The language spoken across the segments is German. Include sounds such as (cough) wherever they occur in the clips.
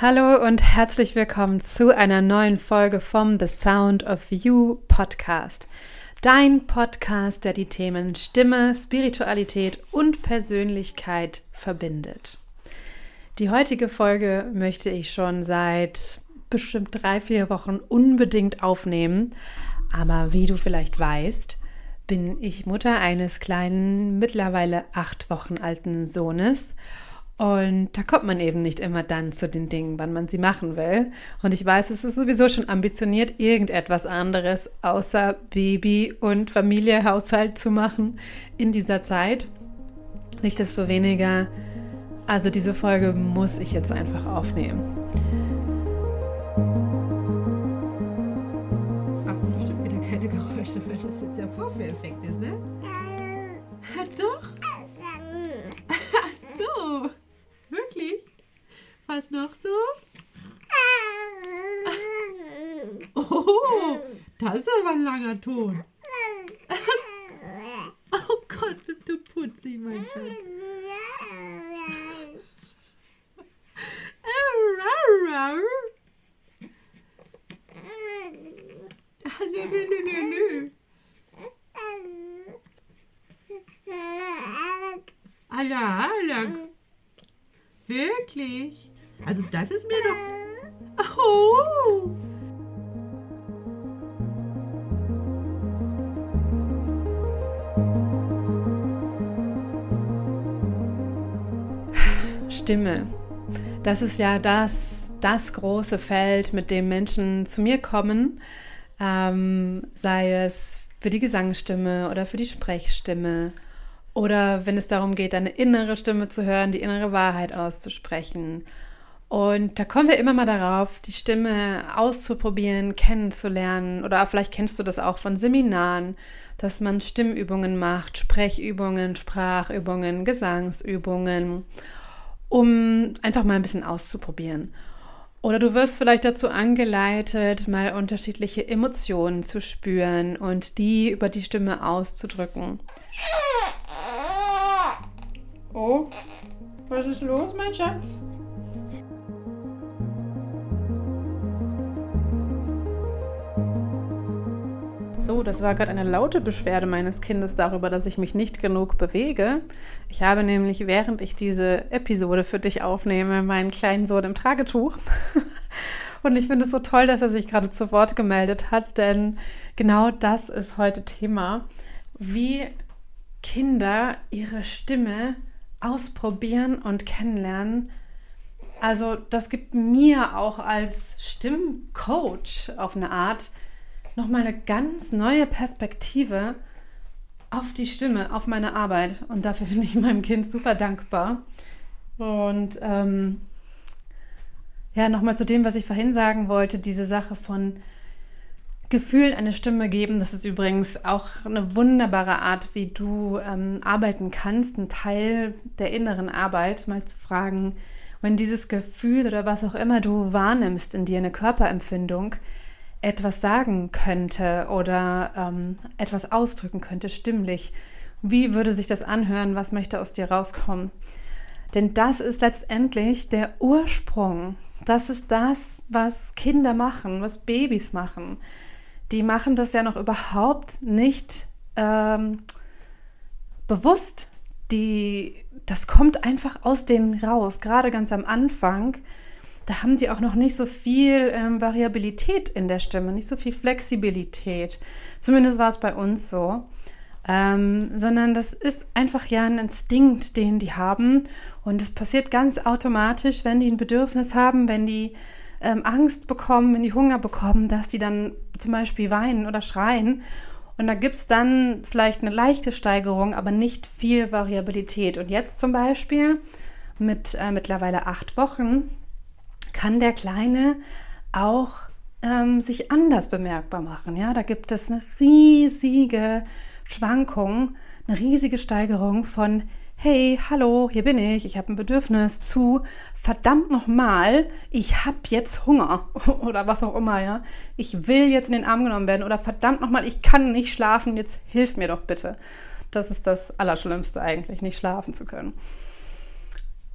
Hallo und herzlich willkommen zu einer neuen Folge vom The Sound of You Podcast. Dein Podcast, der die Themen Stimme, Spiritualität und Persönlichkeit verbindet. Die heutige Folge möchte ich schon seit bestimmt drei, vier Wochen unbedingt aufnehmen. Aber wie du vielleicht weißt, bin ich Mutter eines kleinen, mittlerweile acht Wochen alten Sohnes. Und da kommt man eben nicht immer dann zu den Dingen, wann man sie machen will. Und ich weiß, es ist sowieso schon ambitioniert, irgendetwas anderes außer Baby und Familie, Haushalt zu machen in dieser Zeit. Nichtsdestoweniger, also diese Folge muss ich jetzt einfach aufnehmen. Was noch so? Oh, das ist aber ein langer Ton. Oh Gott, bist du putzig, mein Schatz. Also, nö, nö, nö, nö. Ah ja, lang. Wirklich? Also das ist mir doch... Oh! Stimme. Das ist ja das, das große Feld, mit dem Menschen zu mir kommen, ähm, sei es für die Gesangsstimme oder für die Sprechstimme oder wenn es darum geht, eine innere Stimme zu hören, die innere Wahrheit auszusprechen. Und da kommen wir immer mal darauf, die Stimme auszuprobieren, kennenzulernen. Oder vielleicht kennst du das auch von Seminaren, dass man Stimmübungen macht, Sprechübungen, Sprachübungen, Gesangsübungen, um einfach mal ein bisschen auszuprobieren. Oder du wirst vielleicht dazu angeleitet, mal unterschiedliche Emotionen zu spüren und die über die Stimme auszudrücken. Oh, was ist los, mein Schatz? So, das war gerade eine laute Beschwerde meines Kindes darüber, dass ich mich nicht genug bewege. Ich habe nämlich, während ich diese Episode für dich aufnehme, meinen kleinen Sohn im Tragetuch. (laughs) Und ich finde es so toll, dass er sich gerade zu Wort gemeldet hat, denn genau das ist heute Thema, wie Kinder ihre Stimme ausprobieren und kennenlernen. Also das gibt mir auch als Stimmcoach auf eine Art nochmal eine ganz neue Perspektive auf die Stimme, auf meine Arbeit. Und dafür bin ich meinem Kind super dankbar. Und ähm, ja, nochmal zu dem, was ich vorhin sagen wollte, diese Sache von Gefühl eine Stimme geben. Das ist übrigens auch eine wunderbare Art, wie du ähm, arbeiten kannst. Ein Teil der inneren Arbeit, mal zu fragen, wenn dieses Gefühl oder was auch immer du wahrnimmst in dir, eine Körperempfindung, etwas sagen könnte oder ähm, etwas ausdrücken könnte, stimmlich. Wie würde sich das anhören? Was möchte aus dir rauskommen? Denn das ist letztendlich der Ursprung. Das ist das, was Kinder machen, was Babys machen. Die machen das ja noch überhaupt nicht ähm, bewusst. Die, das kommt einfach aus denen raus, gerade ganz am Anfang da haben die auch noch nicht so viel ähm, Variabilität in der Stimme, nicht so viel Flexibilität. Zumindest war es bei uns so. Ähm, sondern das ist einfach ja ein Instinkt, den die haben. Und es passiert ganz automatisch, wenn die ein Bedürfnis haben, wenn die ähm, Angst bekommen, wenn die Hunger bekommen, dass die dann zum Beispiel weinen oder schreien. Und da gibt es dann vielleicht eine leichte Steigerung, aber nicht viel Variabilität. Und jetzt zum Beispiel mit äh, mittlerweile acht Wochen kann der Kleine auch ähm, sich anders bemerkbar machen. Ja, da gibt es eine riesige Schwankung, eine riesige Steigerung von Hey, hallo, hier bin ich, ich habe ein Bedürfnis zu, verdammt nochmal, ich habe jetzt Hunger (laughs) oder was auch immer, ja. Ich will jetzt in den Arm genommen werden oder verdammt nochmal, ich kann nicht schlafen, jetzt hilf mir doch bitte. Das ist das Allerschlimmste eigentlich, nicht schlafen zu können.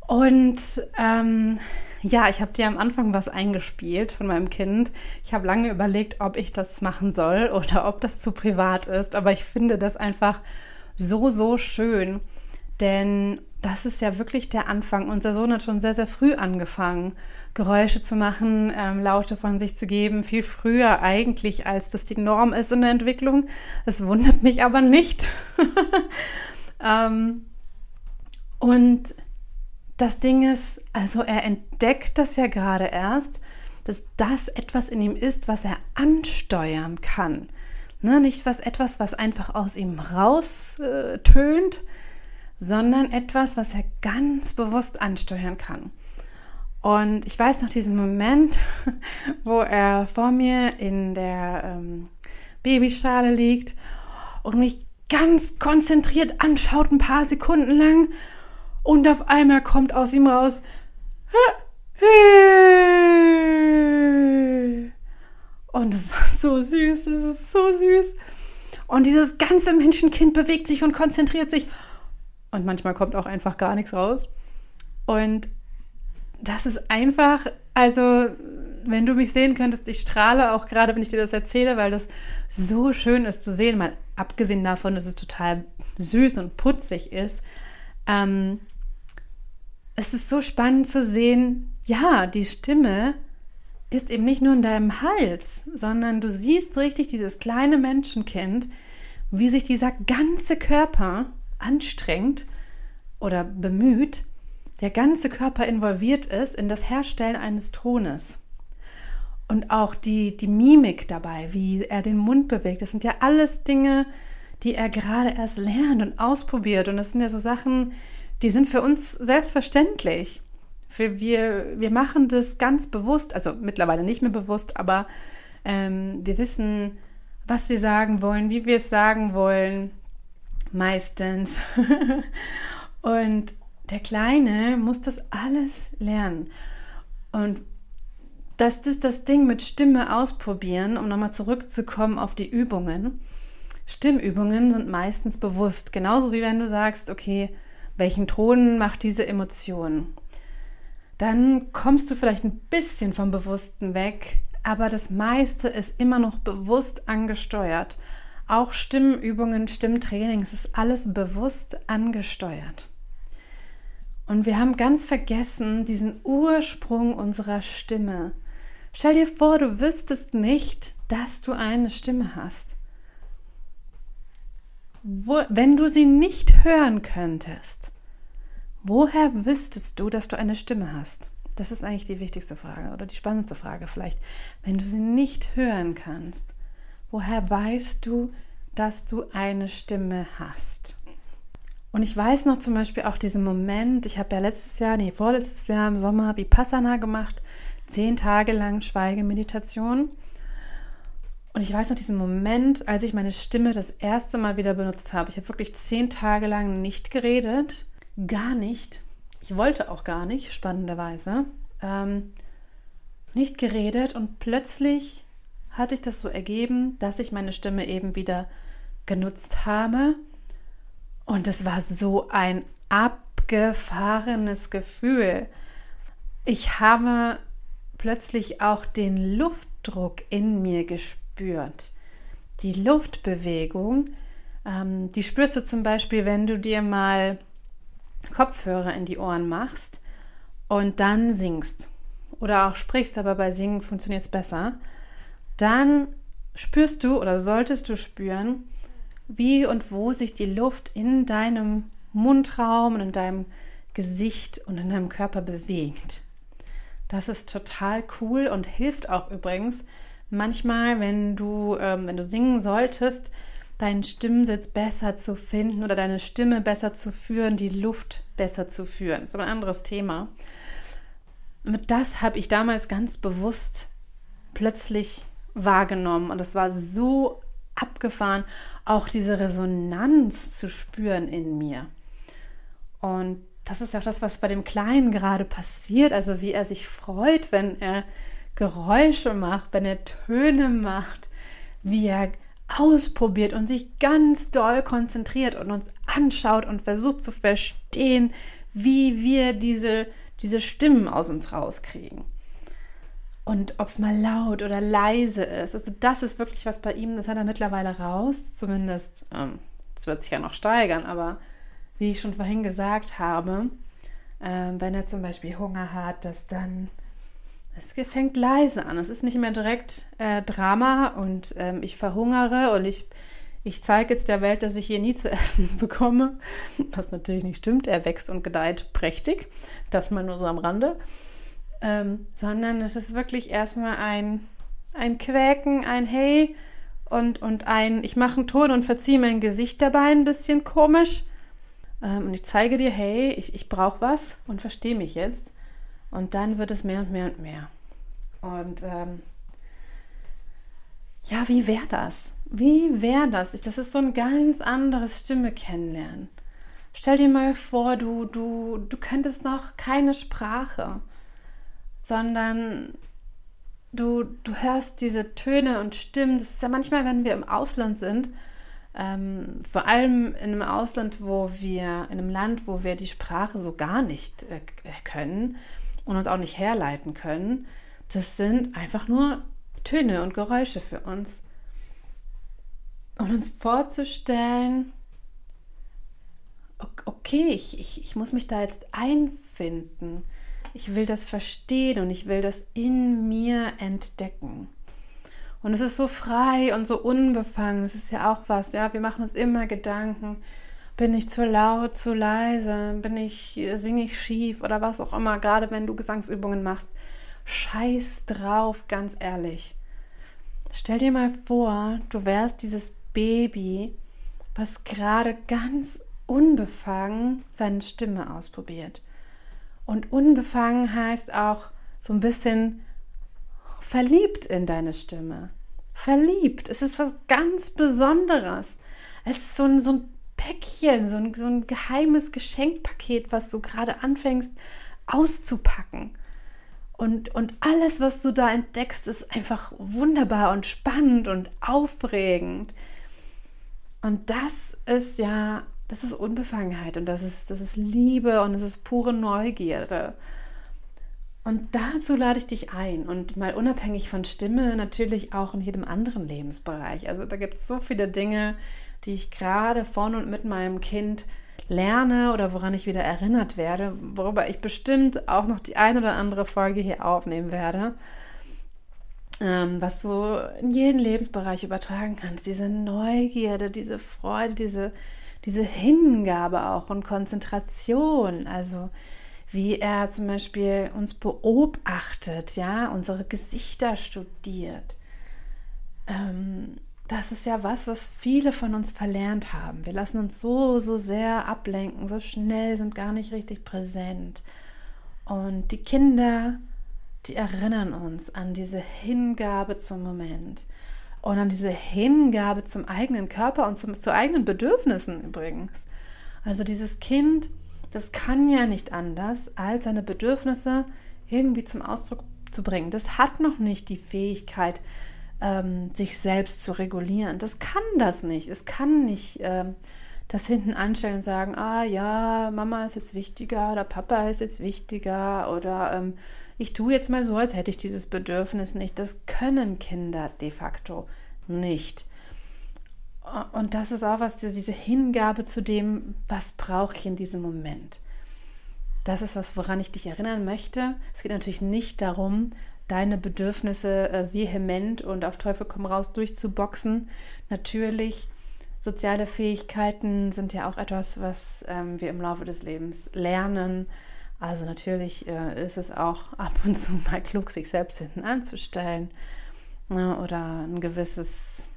Und ähm, Ja, ich habe dir am Anfang was eingespielt von meinem Kind. Ich habe lange überlegt, ob ich das machen soll (laughs) oder ob das zu privat ist, aber ich finde das einfach so, so schön. Denn das ist ja wirklich der Anfang. Unser Sohn hat schon sehr, sehr früh angefangen, Geräusche zu machen, ähm, Laute von sich zu geben. Viel früher eigentlich, als das die Norm ist in der Entwicklung. Das wundert mich aber nicht. (laughs) ähm, und das Ding ist, also er entdeckt das ja gerade erst, dass das etwas in ihm ist, was er ansteuern kann. Ne, nicht was etwas, was einfach aus ihm raus äh, sondern etwas, was er ganz bewusst ansteuern kann. Und ich weiß noch diesen Moment, (laughs) wo er vor mir in der ähm, Babyschale liegt und mich ganz konzentriert anschaut, ein paar Sekunden lang. Und auf einmal kommt aus ihm raus, und es war so süß, es ist so süß. Und dieses ganze Menschenkind bewegt sich und konzentriert sich. Und manchmal kommt auch einfach gar nichts raus. Und das ist einfach, also wenn du mich sehen könntest, ich strahle auch gerade, wenn ich dir das erzähle, weil das so schön ist zu sehen. Mal abgesehen davon, dass es total süß und putzig ist. Ähm, es ist so spannend zu sehen, ja, die Stimme ist eben nicht nur in deinem Hals, sondern du siehst richtig dieses kleine Menschenkind, wie sich dieser ganze Körper anstrengt oder bemüht, der ganze Körper involviert ist in das Herstellen eines Tones. Und auch die, die Mimik dabei, wie er den Mund bewegt, das sind ja alles Dinge, die er gerade erst lernt und ausprobiert. Und das sind ja so Sachen, die sind für uns selbstverständlich. Wir, wir, wir machen das ganz bewusst, also mittlerweile nicht mehr bewusst, aber ähm, wir wissen, was wir sagen wollen, wie wir es sagen wollen, meistens. (laughs) und der Kleine muss das alles lernen. Und das ist das Ding mit Stimme ausprobieren, um nochmal zurückzukommen auf die Übungen. Stimmübungen sind meistens bewusst, genauso wie wenn du sagst, okay, welchen Ton macht diese Emotion? Dann kommst du vielleicht ein bisschen vom Bewussten weg, aber das meiste ist immer noch bewusst angesteuert. Auch Stimmübungen, es ist alles bewusst angesteuert. Und wir haben ganz vergessen diesen Ursprung unserer Stimme. Stell dir vor, du wüsstest nicht, dass du eine Stimme hast. Wo, wenn du sie nicht hören könntest, woher wüsstest du, dass du eine Stimme hast? Das ist eigentlich die wichtigste Frage oder die spannendste Frage vielleicht. Wenn du sie nicht hören kannst, Woher weißt du, dass du eine Stimme hast? Und ich weiß noch zum Beispiel auch diesen Moment, ich habe ja letztes Jahr, nee, vorletztes Jahr im Sommer Vipassana gemacht, zehn Tage lang Schweigemeditation. Und ich weiß noch diesen Moment, als ich meine Stimme das erste Mal wieder benutzt habe. Ich habe wirklich zehn Tage lang nicht geredet, gar nicht. Ich wollte auch gar nicht, spannenderweise. Ähm, nicht geredet und plötzlich hat sich das so ergeben, dass ich meine Stimme eben wieder genutzt habe. Und es war so ein abgefahrenes Gefühl. Ich habe plötzlich auch den Luftdruck in mir gespürt. Die Luftbewegung, ähm, die spürst du zum Beispiel, wenn du dir mal Kopfhörer in die Ohren machst und dann singst. Oder auch sprichst, aber bei Singen funktioniert es besser dann spürst du oder solltest du spüren, wie und wo sich die Luft in deinem Mundraum und in deinem Gesicht und in deinem Körper bewegt. Das ist total cool und hilft auch übrigens manchmal, wenn du, ähm, wenn du singen solltest, deinen Stimmsitz besser zu finden oder deine Stimme besser zu führen, die Luft besser zu führen. Das ist aber ein anderes Thema. Mit das habe ich damals ganz bewusst plötzlich wahrgenommen und es war so abgefahren, auch diese Resonanz zu spüren in mir. Und das ist auch das, was bei dem Kleinen gerade passiert, also wie er sich freut, wenn er Geräusche macht, wenn er Töne macht, wie er ausprobiert und sich ganz doll konzentriert und uns anschaut und versucht zu verstehen, wie wir diese diese Stimmen aus uns rauskriegen. Und ob es mal laut oder leise ist. Also das ist wirklich was bei ihm, das hat er mittlerweile raus. Zumindest, ähm, ähm, wird sich ja noch steigern, aber wie ich schon vorhin gesagt habe, äh, wenn er zum Beispiel Hunger hat, dass dann es fängt leise an. Es ist nicht mehr direkt äh, Drama und ähm, ich verhungere und ich, ich zeige jetzt der Welt, dass ich hier nie zu (laughs) essen bekomme. Was natürlich nicht stimmt. Er wächst und gedeiht prächtig. Das mal nur so am Rande. Ähm, sondern es ist wirklich erstmal ein, ein Quäken, ein Hey und, und ein Ich mache einen Ton und verziehe mein Gesicht dabei ein bisschen komisch. Ähm, und ich zeige dir, hey, ich, ich brauche was und verstehe mich jetzt. Und dann wird es mehr und mehr und mehr. Und ähm, ja, wie wäre das? Wie wäre das? Das ist so ein ganz anderes Stimme kennenlernen. Stell dir mal vor, du, du, du könntest noch keine Sprache, sondern du, du hörst diese Töne und Stimmen. Das ist ja manchmal, wenn wir im Ausland sind, ähm, vor allem in einem Ausland, wo wir, in einem Land, wo wir die Sprache so gar nicht äh, können, und uns auch nicht herleiten können, das sind einfach nur Töne und Geräusche für uns. Und uns vorzustellen, okay, ich, ich, ich muss mich da jetzt einfinden. Ich will das verstehen und ich will das in mir entdecken. Und es ist so frei und so unbefangen. Das ist ja auch was, ja. Wir machen uns immer Gedanken bin ich zu laut, zu leise? Bin ich, singe ich schief oder was auch immer, gerade wenn du Gesangsübungen machst. Scheiß drauf, ganz ehrlich. Stell dir mal vor, du wärst dieses Baby, was gerade ganz unbefangen seine Stimme ausprobiert. Und unbefangen heißt auch so ein bisschen verliebt in deine Stimme. Verliebt. Es ist was ganz Besonderes. Es ist so ein, so ein Päckchen, so ein, so ein geheimes Geschenkpaket, was du gerade anfängst auszupacken. Und, und alles, was du da entdeckst, ist einfach wunderbar und spannend und aufregend. Und das ist ja, das ist Unbefangenheit und das ist, das ist Liebe und das ist pure Neugierde. Und dazu lade ich dich ein und mal unabhängig von Stimme natürlich auch in jedem anderen Lebensbereich. Also da gibt es so viele Dinge, die ich gerade von und mit meinem Kind lerne oder woran ich wieder erinnert werde, worüber ich bestimmt auch noch die ein oder andere Folge hier aufnehmen werde, ähm, was du in jeden Lebensbereich übertragen kannst. Diese Neugierde, diese Freude, diese, diese Hingabe auch und Konzentration. Also wie er zum Beispiel uns beobachtet, ja, unsere Gesichter studiert. Ähm, das ist ja was, was viele von uns verlernt haben. Wir lassen uns so, so sehr ablenken, so schnell, sind gar nicht richtig präsent. Und die Kinder, die erinnern uns an diese Hingabe zum Moment und an diese Hingabe zum eigenen Körper und zum, zu eigenen Bedürfnissen übrigens. Also dieses Kind, das kann ja nicht anders, als seine Bedürfnisse irgendwie zum Ausdruck zu bringen. Das hat noch nicht die Fähigkeit, ähm, sich selbst zu regulieren. Das kann das nicht. Es kann nicht ähm, das hinten anstellen und sagen, ah ja, Mama ist jetzt wichtiger oder Papa ist jetzt wichtiger oder ähm, ich tue jetzt mal so, als hätte ich dieses Bedürfnis nicht. Das können Kinder de facto nicht. Und das ist auch was, diese Hingabe zu dem, was brauche ich in diesem Moment. Das ist was, woran ich dich erinnern möchte. Es geht natürlich nicht darum, deine Bedürfnisse äh, vehement und auf Teufel komm raus durchzuboxen. Natürlich, soziale Fähigkeiten sind ja auch etwas, was ähm, wir im Laufe des Lebens lernen. Also natürlich äh, ist es auch (laughs) ab und zu mal klug, sich selbst hinten anzustellen ne, oder ein gewisses,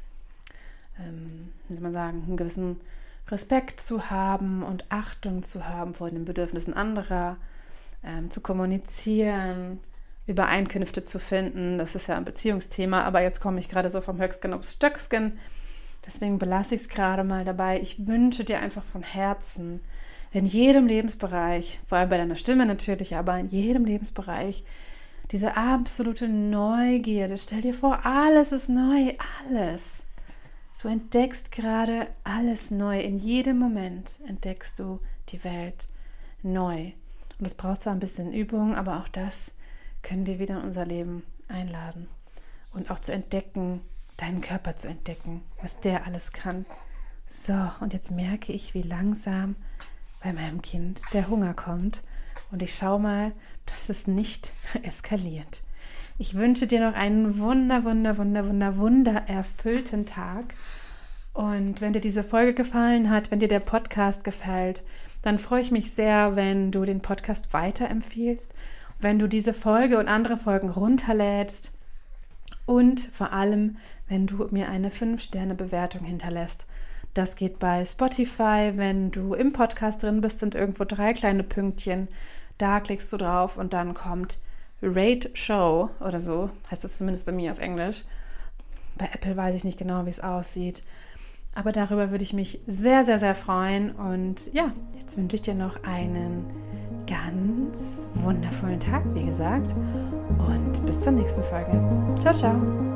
ähm, wie soll man sagen, einen gewissen Respekt zu haben und Achtung zu haben vor den Bedürfnissen anderer, ähm, zu kommunizieren, Übereinkünfte zu finden. Das ist ja ein Beziehungsthema, aber jetzt komme ich gerade so vom Höchstgen aufs Stöcksken. Deswegen belasse ich es gerade mal dabei. Ich wünsche dir einfach von Herzen, in jedem Lebensbereich, vor allem bei deiner Stimme natürlich, aber in jedem Lebensbereich, diese absolute Neugierde. Stell dir vor, alles ist neu, alles. Du entdeckst gerade alles neu. In jedem Moment entdeckst du die Welt neu. Und es braucht zwar ein bisschen Übung, aber auch das können wir wieder in unser Leben einladen. Und auch zu entdecken, deinen Körper zu entdecken, was der alles kann. So, und jetzt merke ich, wie langsam bei meinem Kind der Hunger kommt. Und ich schaue mal, dass es nicht (laughs) eskaliert. Ich wünsche dir noch einen wunder, wunder, wunder, wunder, wunder erfüllten Tag. Und wenn dir diese Folge gefallen hat, wenn dir der Podcast gefällt, dann freue ich mich sehr, wenn du den Podcast weiterempfiehlst, wenn du diese Folge und andere Folgen runterlädst und vor allem, wenn du mir eine 5-Sterne-Bewertung hinterlässt. Das geht bei Spotify, wenn du im Podcast drin bist, sind irgendwo drei kleine Pünktchen. Da klickst du drauf und dann kommt Rate Show oder so, heißt das zumindest bei mir auf Englisch. Bei Apple weiß ich nicht genau, wie es aussieht. Aber darüber würde ich mich sehr, sehr, sehr freuen. Und ja, jetzt wünsche ich dir noch einen ganz wundervollen Tag, wie gesagt. Und bis zur nächsten Folge. Ciao, ciao.